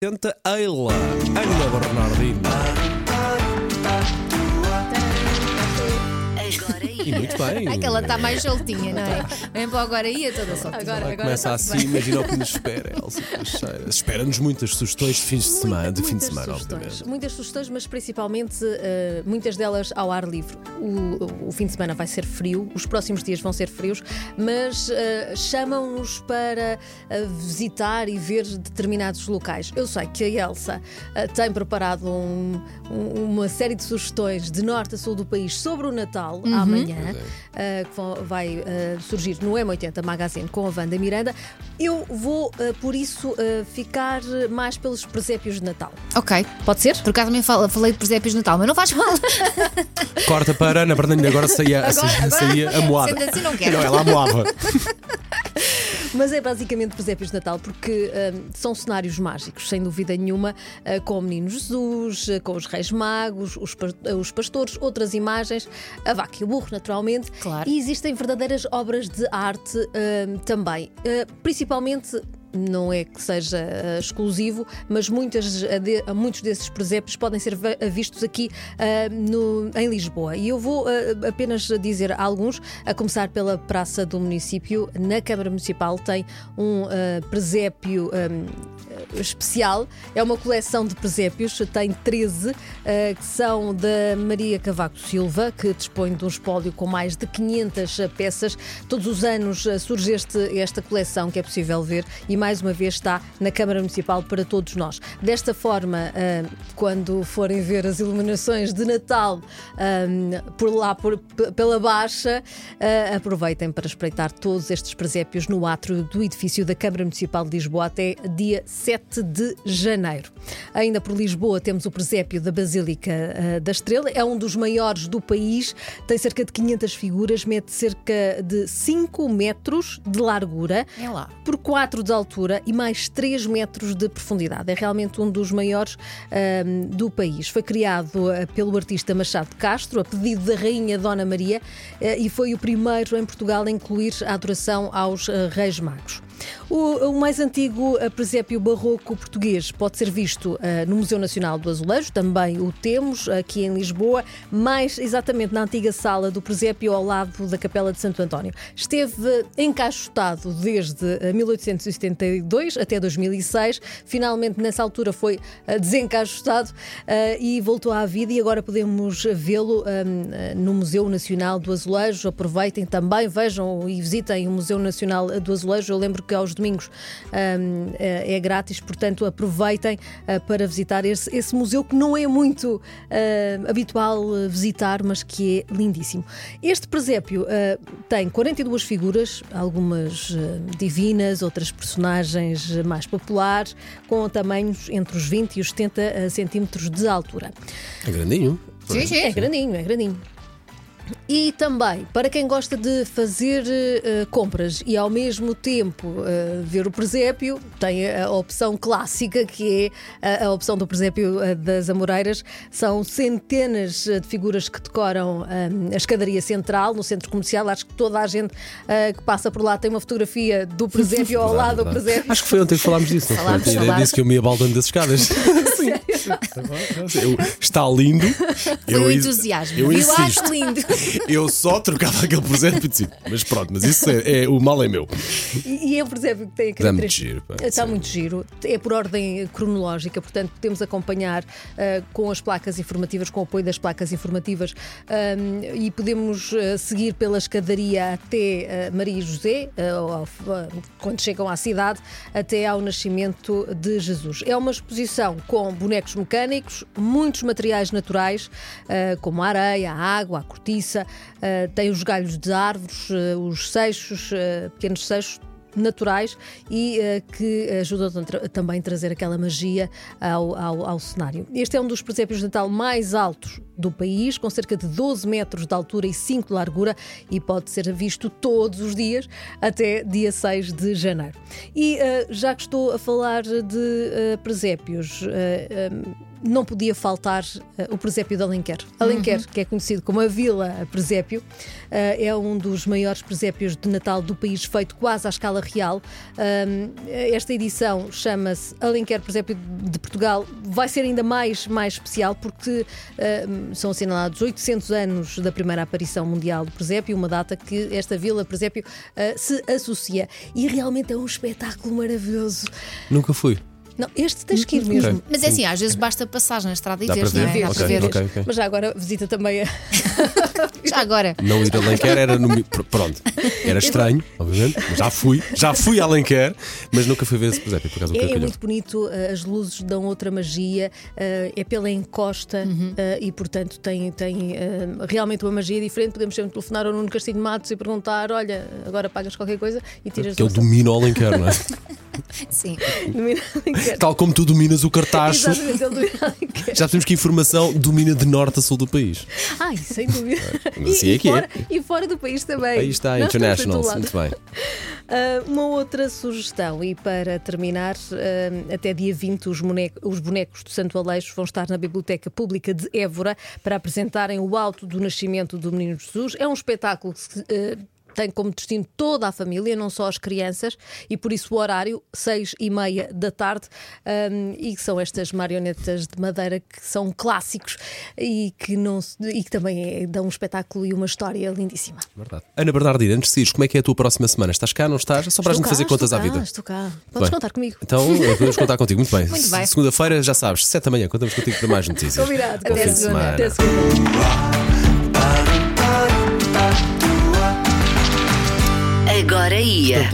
Tenta Eila, Ana Bernardino. E muito bem. Ai, que ela está mais soltinha, não é? Vem para agora ia toda soltinha. Agora, agora começa está-se assim, bem. imagina o que nos espera, Elsa. Espera-nos muitas sugestões de fins de semana, de fim de muitas semana, sugestões, obviamente. Muitas sugestões, mas principalmente eh, muitas delas ao ar livre. O, o fim de semana vai ser frio, os próximos dias vão ser frios, mas eh, chamam-nos para eh, visitar e ver determinados locais. Eu sei que a Elsa tem preparado um- um- uma série de sugestões de norte a sul do país sobre o Natal amanhã, eh, que vão- vai eh, surgir no M80 Magazine com a Wanda Miranda. Eu vou, eh, por isso, ficar mais pelos presépios de Natal. Ok. Pode ser? Por acaso também falei de presépios de Natal, mas não faz mal. Corta para Ana Bernardino, agora saía, Agora- saía, agora- saía a moada. Sendo assim, não quero. ela amoava. Mas é basicamente presépios de Natal porque hum, são cenários mágicos, sem dúvida nenhuma, ah, com o Menino Jesus, ah, com os Reis Magos, os, pa- ah, os pastores, outras imagens, a vaca e o burro, naturalmente. Claro. E existem verdadeiras obras de arte hum, também. Principalmente. Não é que seja ah, exclusivo, mas muitas, ah, de- muitos desses presépios podem ser ve- vistos aqui ah, no- em Lisboa. E eu vou ah, apenas dizer alguns, a começar pela Praça do Município. Na Câmara Municipal tem um presépio ah, especial. É uma coleção de presépios, tem 13, ah, que são da Maria Cavaco Silva, que dispõe de um espólio com mais de 500 peças. Todos os anos ah, surge este- esta coleção que é possível ver e mais uma vez está na Câmara Municipal para todos nós. Desta forma, quando forem ver as iluminações de Natal por lá, por- pela Baixa, aproveitem para espreitar todos estes presépios no átrio do edifício da Câmara Municipal de Lisboa até dia 7 de janeiro. Ainda por Lisboa temos o presépio da Basílica ah, da Estrela, é um dos maiores do país, tem cerca de 500 figuras, mede cerca de 5 metros de largura É lá. por 4 de altura e mais 3 metros de profundidade. É realmente um dos maiores ahm, do país. Foi criado ah, pelo artista Machado Castro, a pedido da Rainha Dona Maria, ah, e foi o primeiro em Portugal a incluir a adoração aos Reis Magos. O, o mais antigo presépio barroco português pode ser visto ah, no Museu Nacional do Azulejo, também o temos aqui em Lisboa, mais exatamente na antiga sala do presépio ao lado da Capela de Santo António. Esteve encaixotado desde ah, 1872 até 2006, finalmente nessa altura foi ah, desencaixotado ah, e voltou à vida e agora podemos vê-lo ah, no Museu Nacional do Azulejo. Aproveitem também, vejam e visitem o Museu Nacional do Azulejo. Eu lembro que aos domingos hum, é é grátis, portanto aproveitem ah, para visitar esse, esse museu que não é muito ah, habitual ah, visitar, mas que é lindíssimo. Este presépio ah, tem 42 figuras, algumas ah, divinas, outras personagens mais populares, com tamanhos entre os 20 e os 70 ah, centímetros de altura. É grandinho. Sim, sim. É grandinho, é grandinho. E também, para quem gosta de fazer eh, compras e ao mesmo tempo eh, ver o presépio, tem a, a opção clássica que é a, a opção do presépio eh, das Amoreiras. São centenas de figuras que decoram a escadaria central no centro comercial. Acho que toda a gente que passa por lá tem uma fotografia do presépio ao lado do presépio. Acho que foi ontem que falámos disso? Falámos, falámos. disso que eu me ia baldando das escadas. Sim. Eu- está lindo. Foi eu o is- entusiasmo. Eu Eu insisto. acho lindo. Eu só trocava aquele presente disse, mas pronto, mas isso é, é- o mal é meu. E, e é um presépio que tem Está aquele muito giro, pá, Está sim. muito giro. É por ordem cronológica, portanto, podemos acompanhar ah, com as placas informativas, com o apoio das placas informativas, ahm, e podemos ah, seguir pela escadaria até ah, Maria e José, quando chegam à cidade, até ao nascimento de Jesus. É uma exposição com bonecos mecânicos, muitos materiais naturais, ah, como a areia, a água, a cortiça, ah, tem os galhos de árvores, ah, os seixos, pequenos seixos naturais e eh, que ajudam também a trazer aquela magia ao, ao, ao cenário. Este é um dos presépios de Natal mais altos do país, com cerca de 12 metros de altura e 5 de largura e pode ser visto todos os dias até dia 6 de janeiro. E eh, já que estou a falar de eh, presépios, eh, não podia faltar uh, o presépio de Alenquer. Alenquer, que é conhecido como a Vila Presépio, uh, é um dos maiores presépios de Natal do país, feito quase à escala real. Um, esta edição chama-se Alenquer Presépio de Portugal. Vai ser ainda mais, mais especial porque uh, são assinalados 800 anos da primeira aparição mundial do presépio, uma data que esta Vila Presépio se associa. E realmente é um espetáculo maravilhoso. Nunca fui. Não, este tens que ir mesmo. Ok. Mas é assim, às vezes basta passar na estrada e para não ver? é? Dá para ver. ok, ok. Mas já agora visita também a. Já agora. Não ir a Alenquer era no. Pronto. Era estranho, obviamente. mas Já fui. Já fui a Alenquer, mas nunca fui ver esse presépio, por acaso É, é muito bonito, eh, as luzes dão outra magia, eh, é pela encosta eh, e, portanto, tem, tem realmente uma magia diferente. Podemos sempre telefonar ao Nuno Castilho de Matos e perguntar: olha, agora pagas qualquer coisa e tiras Que eu do domino o Alenquer, não é? Sim. Tal como tu dominas o cartacho. Exatamente, ele domina Alenquer. Já temos que a informação domina de norte a sul do país. Ai, sem dúvida. Assim e, é que é. fora, e fora do país também. Aí está, Nós Internationals. lado. Muito bem. Ah, uma outra sugestão, e para terminar, ah, até dia 20, os, boneco- os bonecos do Santo Aleixo vão estar na Biblioteca Pública de Évora para apresentarem o alto do nascimento do Menino Jesus. É um espetáculo que se, ah, tem como destino toda a família, não só as crianças, e por isso o horário, seis e meia da tarde, ah, e que são estas marionetas de madeira que são clássicos e que, não, e que também é- dão um espetáculo e uma história lindíssima. Verdade. Ana Bernardina, antes de ires, como é que é a tua próxima semana? Estás cá, não estás? Só para a Estou gente cá, fazer contas à cá, vida. Estou cá. Podes Bem. contar comigo. Então, eh, podemos contar contigo. Muito bem. Muito bem. Segunda-feira, já sabes, 7 da manhã, contamos contigo para mais notícias. Combinado. Até segunda. Até segunda. Agora ia.